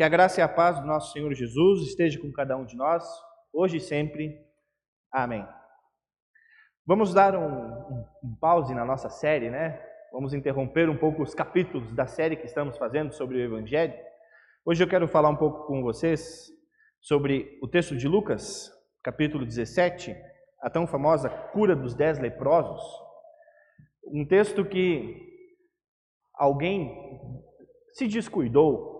Que a graça e a paz do nosso Senhor Jesus esteja com cada um de nós, hoje e sempre. Amém. Vamos dar um, um, um, pause na nossa série, né? Vamos interromper um pouco os capítulos da série que estamos fazendo sobre o Evangelho. Hoje eu quero falar um pouco com vocês sobre o texto de Lucas, capítulo 17, a tão famosa cura dos dez leprosos. Um texto que alguém se descuidou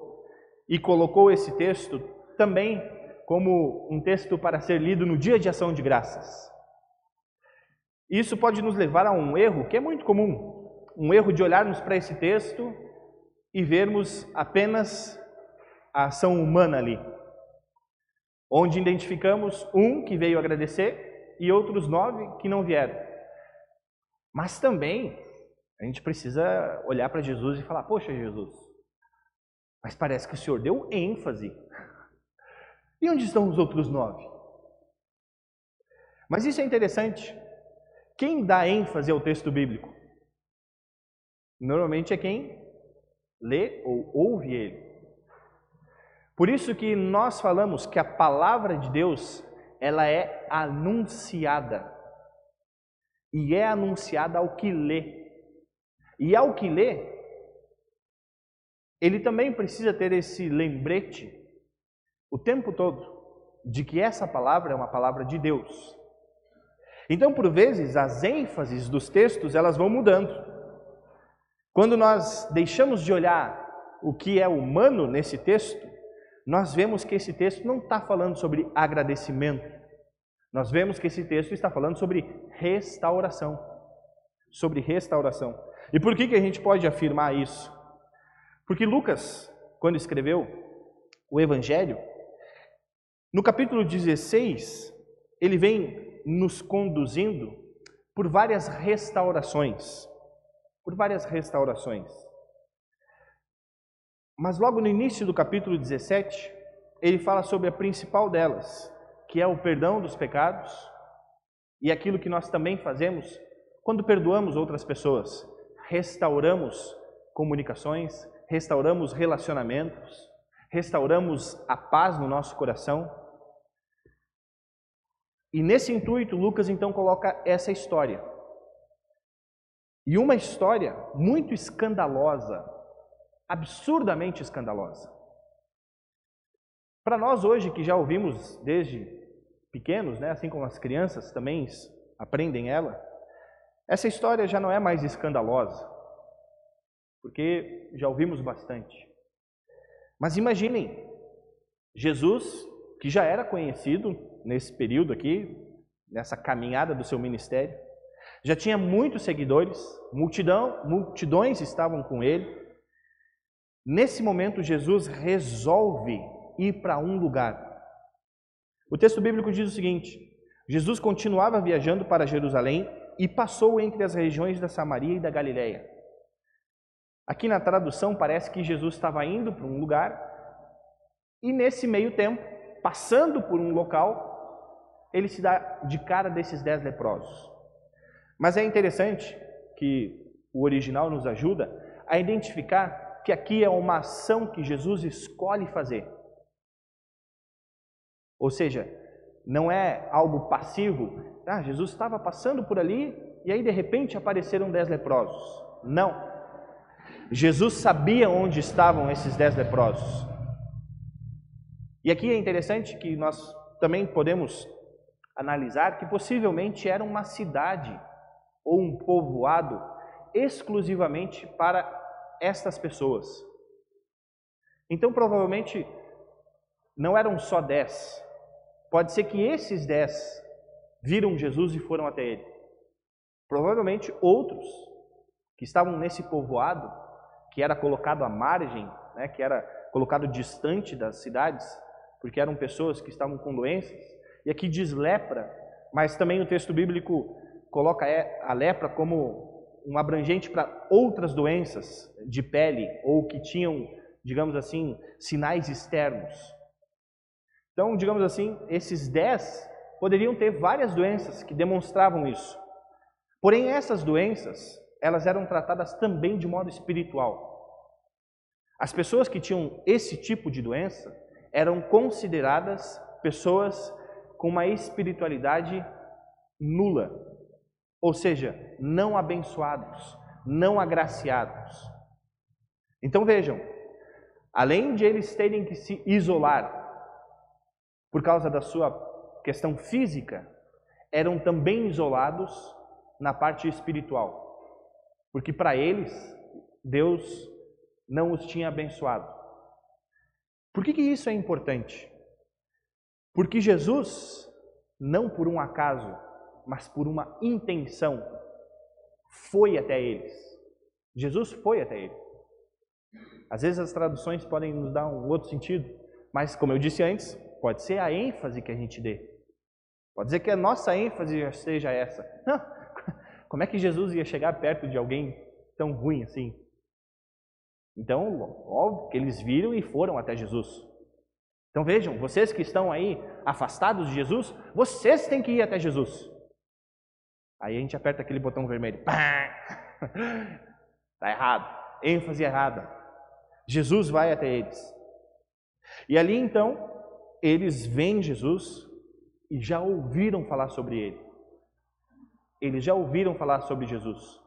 e colocou esse texto também como um texto para ser lido no dia de ação de graças. Isso pode nos levar a um erro que é muito comum, um erro de olharmos para esse texto e vermos apenas a ação humana ali, onde identificamos um que veio agradecer e outros nove que não vieram. Mas também a gente precisa olhar para Jesus e falar: Poxa, Jesus, mas parece que o Senhor deu ênfase. E onde estão os outros nove? Mas isso é interessante. Quem dá ênfase ao texto bíblico? Normalmente é quem lê ou ouve ele. Por isso que nós falamos que a palavra de Deus, ela é anunciada. E é anunciada ao que lê. E ao que lê, ele também precisa ter esse lembrete o tempo todo de que essa palavra é uma palavra de Deus. Então, por vezes, as ênfases dos textos elas vão mudando. Quando nós deixamos de olhar o que é humano nesse texto, nós vemos que esse texto não está falando sobre agradecimento. Nós vemos que esse texto está falando sobre restauração. Sobre restauração. E por que, que a gente pode afirmar isso? Porque Lucas, quando escreveu o Evangelho, no capítulo 16, ele vem nos conduzindo por várias restaurações. Por várias restaurações. Mas logo no início do capítulo 17, ele fala sobre a principal delas, que é o perdão dos pecados e aquilo que nós também fazemos quando perdoamos outras pessoas. Restauramos comunicações, restauramos relacionamentos, restauramos a paz no nosso coração. E nesse intuito, Lucas então coloca essa história. E uma história muito escandalosa, absurdamente escandalosa. Para nós hoje que já ouvimos desde pequenos, né, assim como as crianças também aprendem ela, essa história já não é mais escandalosa porque já ouvimos bastante. Mas imaginem, Jesus, que já era conhecido nesse período aqui, nessa caminhada do seu ministério, já tinha muitos seguidores, multidão, multidões estavam com ele. Nesse momento, Jesus resolve ir para um lugar. O texto bíblico diz o seguinte: Jesus continuava viajando para Jerusalém e passou entre as regiões da Samaria e da Galiléia. Aqui na tradução parece que Jesus estava indo para um lugar e nesse meio tempo, passando por um local, ele se dá de cara desses dez leprosos. Mas é interessante que o original nos ajuda a identificar que aqui é uma ação que Jesus escolhe fazer. Ou seja, não é algo passivo. Ah, Jesus estava passando por ali e aí de repente apareceram dez leprosos. Não. Jesus sabia onde estavam esses dez leprosos. E aqui é interessante que nós também podemos analisar que possivelmente era uma cidade ou um povoado exclusivamente para estas pessoas. Então, provavelmente, não eram só dez. Pode ser que esses dez viram Jesus e foram até ele. Provavelmente outros que estavam nesse povoado que era colocado à margem, né, que era colocado distante das cidades, porque eram pessoas que estavam com doenças. E aqui diz lepra, mas também o texto bíblico coloca é, a lepra como um abrangente para outras doenças de pele ou que tinham, digamos assim, sinais externos. Então, digamos assim, esses dez poderiam ter várias doenças que demonstravam isso. Porém, essas doenças elas eram tratadas também de modo espiritual. As pessoas que tinham esse tipo de doença eram consideradas pessoas com uma espiritualidade nula, ou seja, não abençoados, não agraciados. Então vejam, além de eles terem que se isolar por causa da sua questão física, eram também isolados na parte espiritual. Porque para eles, Deus não os tinha abençoado. Por que, que isso é importante? Porque Jesus, não por um acaso, mas por uma intenção, foi até eles. Jesus foi até eles. Às vezes as traduções podem nos dar um outro sentido, mas como eu disse antes, pode ser a ênfase que a gente dê. Pode ser que a nossa ênfase seja essa. Não, como é que Jesus ia chegar perto de alguém tão ruim assim? Então, óbvio que eles viram e foram até Jesus. Então vejam, vocês que estão aí afastados de Jesus, vocês têm que ir até Jesus. Aí a gente aperta aquele botão vermelho. Está errado. ênfase errada. Jesus vai até eles. E ali então, eles veem Jesus e já ouviram falar sobre ele. Eles já ouviram falar sobre Jesus.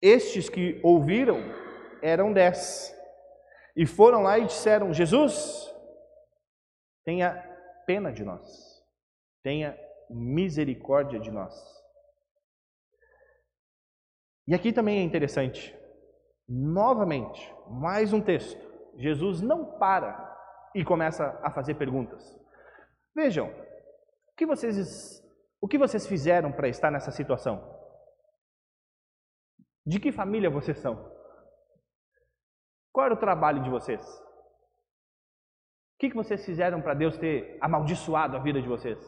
Estes que ouviram eram dez. E foram lá e disseram: Jesus, tenha pena de nós, tenha misericórdia de nós. E aqui também é interessante, novamente, mais um texto. Jesus não para e começa a fazer perguntas. Vejam, o que vocês, o que vocês fizeram para estar nessa situação? De que família vocês são? Qual era o trabalho de vocês? O que vocês fizeram para Deus ter amaldiçoado a vida de vocês?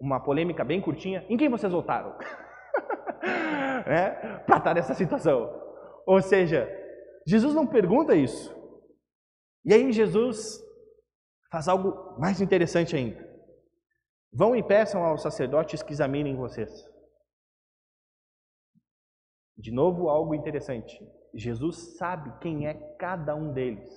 Uma polêmica bem curtinha. Em quem vocês votaram? é, para estar nessa situação. Ou seja, Jesus não pergunta isso. E aí Jesus faz algo mais interessante ainda. Vão e peçam aos sacerdotes que examinem vocês. De novo, algo interessante. Jesus sabe quem é cada um deles.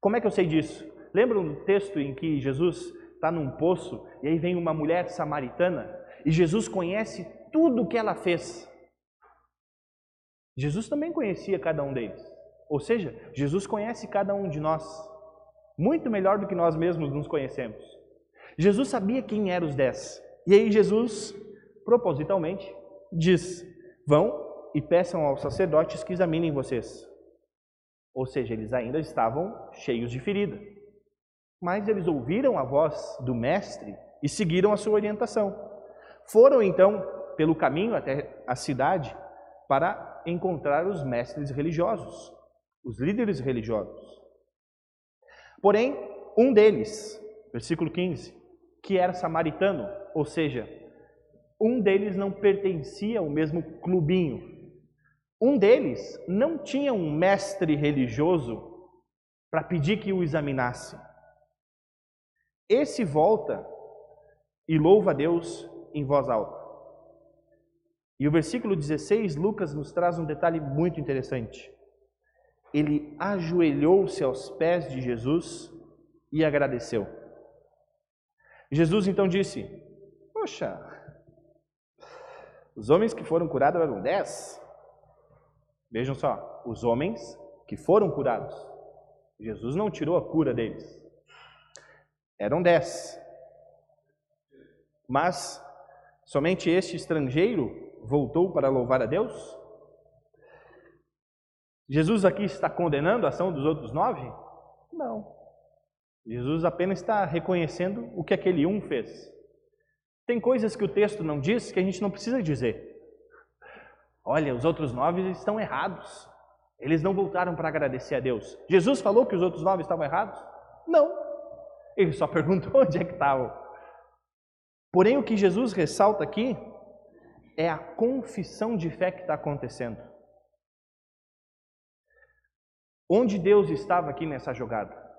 Como é que eu sei disso? Lembra um texto em que Jesus está num poço e aí vem uma mulher samaritana e Jesus conhece tudo o que ela fez. Jesus também conhecia cada um deles. Ou seja, Jesus conhece cada um de nós muito melhor do que nós mesmos nos conhecemos. Jesus sabia quem eram os dez. E aí Jesus, propositalmente, diz: Vão e peçam aos sacerdotes que examinem vocês. Ou seja, eles ainda estavam cheios de ferida. Mas eles ouviram a voz do Mestre e seguiram a sua orientação. Foram então pelo caminho até a cidade para encontrar os mestres religiosos, os líderes religiosos. Porém, um deles, versículo 15, que era samaritano, ou seja, um deles não pertencia ao mesmo clubinho, um deles não tinha um mestre religioso para pedir que o examinasse. Esse volta e louva a Deus em voz alta. E o versículo 16, Lucas nos traz um detalhe muito interessante. Ele ajoelhou-se aos pés de Jesus e agradeceu. Jesus então disse: Poxa, os homens que foram curados eram dez, Vejam só, os homens que foram curados, Jesus não tirou a cura deles. Eram dez. Mas somente este estrangeiro voltou para louvar a Deus? Jesus aqui está condenando a ação dos outros nove? Não. Jesus apenas está reconhecendo o que aquele um fez. Tem coisas que o texto não diz que a gente não precisa dizer. Olha, os outros nove estão errados. Eles não voltaram para agradecer a Deus. Jesus falou que os outros nove estavam errados? Não. Ele só perguntou onde é que estavam. Porém, o que Jesus ressalta aqui é a confissão de fé que está acontecendo. Onde Deus estava aqui nessa jogada?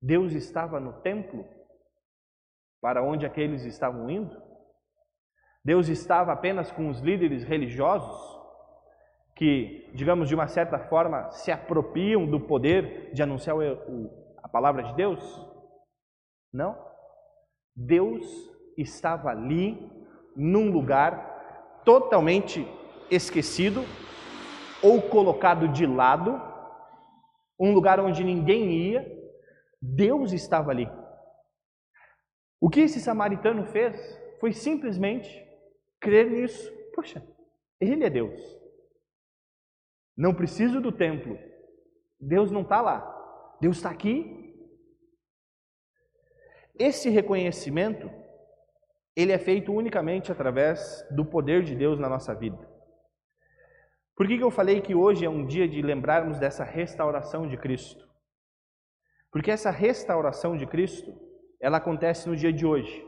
Deus estava no templo para onde aqueles estavam indo? Deus estava apenas com os líderes religiosos que, digamos, de uma certa forma, se apropriam do poder de anunciar a palavra de Deus? Não. Deus estava ali, num lugar totalmente esquecido ou colocado de lado, um lugar onde ninguém ia, Deus estava ali. O que esse samaritano fez foi simplesmente crer nisso. Poxa, ele é Deus. Não preciso do templo. Deus não está lá. Deus está aqui. Esse reconhecimento, ele é feito unicamente através do poder de Deus na nossa vida. Por que, que eu falei que hoje é um dia de lembrarmos dessa restauração de Cristo? Porque essa restauração de Cristo, ela acontece no dia de hoje.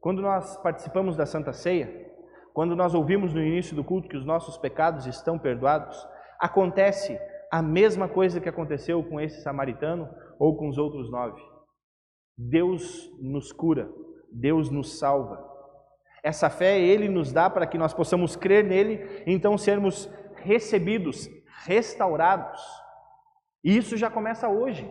Quando nós participamos da Santa Ceia, quando nós ouvimos no início do culto que os nossos pecados estão perdoados, acontece a mesma coisa que aconteceu com esse samaritano ou com os outros nove. Deus nos cura, Deus nos salva. Essa fé Ele nos dá para que nós possamos crer nele, então sermos recebidos, restaurados. E isso já começa hoje.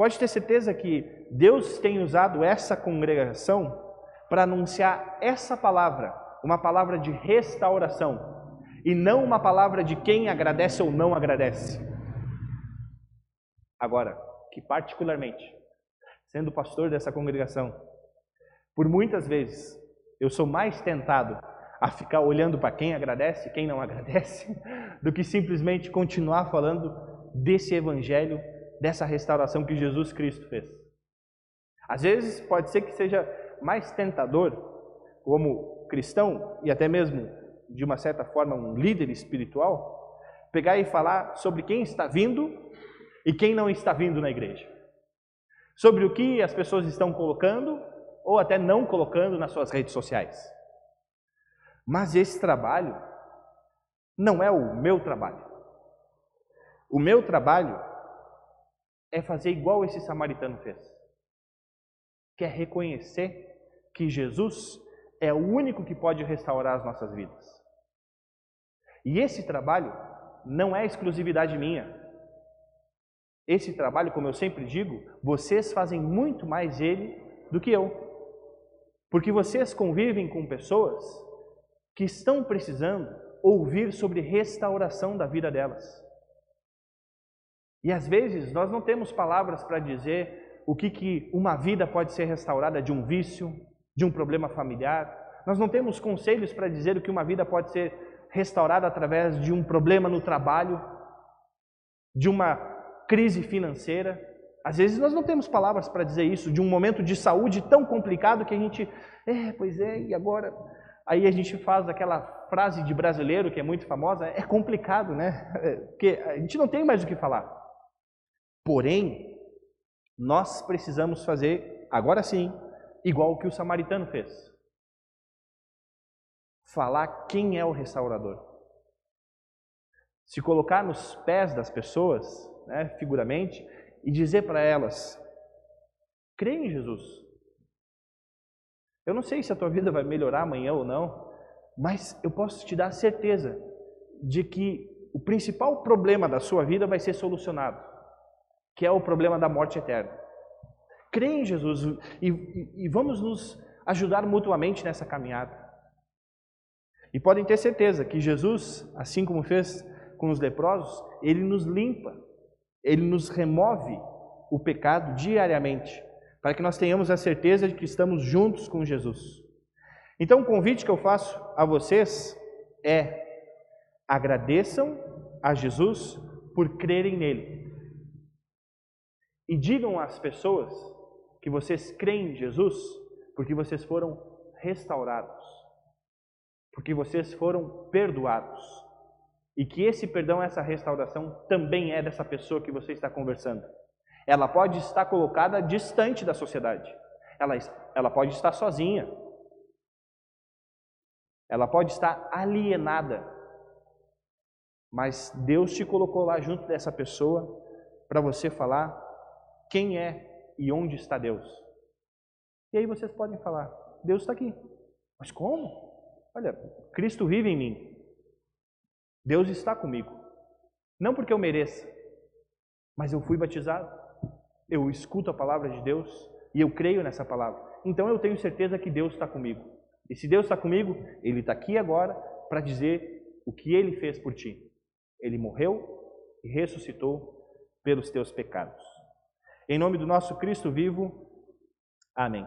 Pode ter certeza que Deus tem usado essa congregação para anunciar essa palavra, uma palavra de restauração, e não uma palavra de quem agradece ou não agradece. Agora, que particularmente, sendo pastor dessa congregação, por muitas vezes eu sou mais tentado a ficar olhando para quem agradece e quem não agradece, do que simplesmente continuar falando desse evangelho, dessa restauração que Jesus Cristo fez. Às vezes pode ser que seja mais tentador, como cristão e até mesmo de uma certa forma um líder espiritual, pegar e falar sobre quem está vindo e quem não está vindo na igreja. Sobre o que as pessoas estão colocando ou até não colocando nas suas redes sociais. Mas esse trabalho não é o meu trabalho. O meu trabalho é fazer igual esse samaritano fez. Que é reconhecer que Jesus é o único que pode restaurar as nossas vidas. E esse trabalho não é exclusividade minha. Esse trabalho, como eu sempre digo, vocês fazem muito mais ele do que eu. Porque vocês convivem com pessoas que estão precisando ouvir sobre restauração da vida delas. E às vezes nós não temos palavras para dizer o que, que uma vida pode ser restaurada de um vício, de um problema familiar. Nós não temos conselhos para dizer o que uma vida pode ser restaurada através de um problema no trabalho, de uma crise financeira. Às vezes nós não temos palavras para dizer isso, de um momento de saúde tão complicado que a gente, é, pois é, e agora? Aí a gente faz aquela frase de brasileiro que é muito famosa, é complicado, né? É, porque a gente não tem mais o que falar. Porém, nós precisamos fazer, agora sim, igual o que o samaritano fez. Falar quem é o restaurador. Se colocar nos pés das pessoas, né, figuramente, e dizer para elas: crê em Jesus. Eu não sei se a tua vida vai melhorar amanhã ou não, mas eu posso te dar certeza de que o principal problema da sua vida vai ser solucionado, que é o problema da morte eterna. Crê em Jesus e, e, e vamos nos ajudar mutuamente nessa caminhada. E podem ter certeza que Jesus, assim como fez com os leprosos, ele nos limpa, ele nos remove o pecado diariamente, para que nós tenhamos a certeza de que estamos juntos com Jesus. Então, o convite que eu faço a vocês é: agradeçam a Jesus por crerem nele. E digam às pessoas que vocês creem em Jesus porque vocês foram restaurados, porque vocês foram perdoados. E que esse perdão, essa restauração também é dessa pessoa que você está conversando. Ela pode estar colocada distante da sociedade, ela, ela pode estar sozinha, ela pode estar alienada, mas Deus te colocou lá junto dessa pessoa para você falar quem é e onde está Deus? E aí vocês podem falar: Deus está aqui. Mas como? Olha, Cristo vive em mim. Deus está comigo. Não porque eu mereça, mas eu fui batizado. Eu escuto a palavra de Deus e eu creio nessa palavra. Então eu tenho certeza que Deus está comigo. E se Deus está comigo, Ele está aqui agora para dizer o que Ele fez por ti. Ele morreu e ressuscitou pelos teus pecados. Em nome do nosso Cristo vivo, amém.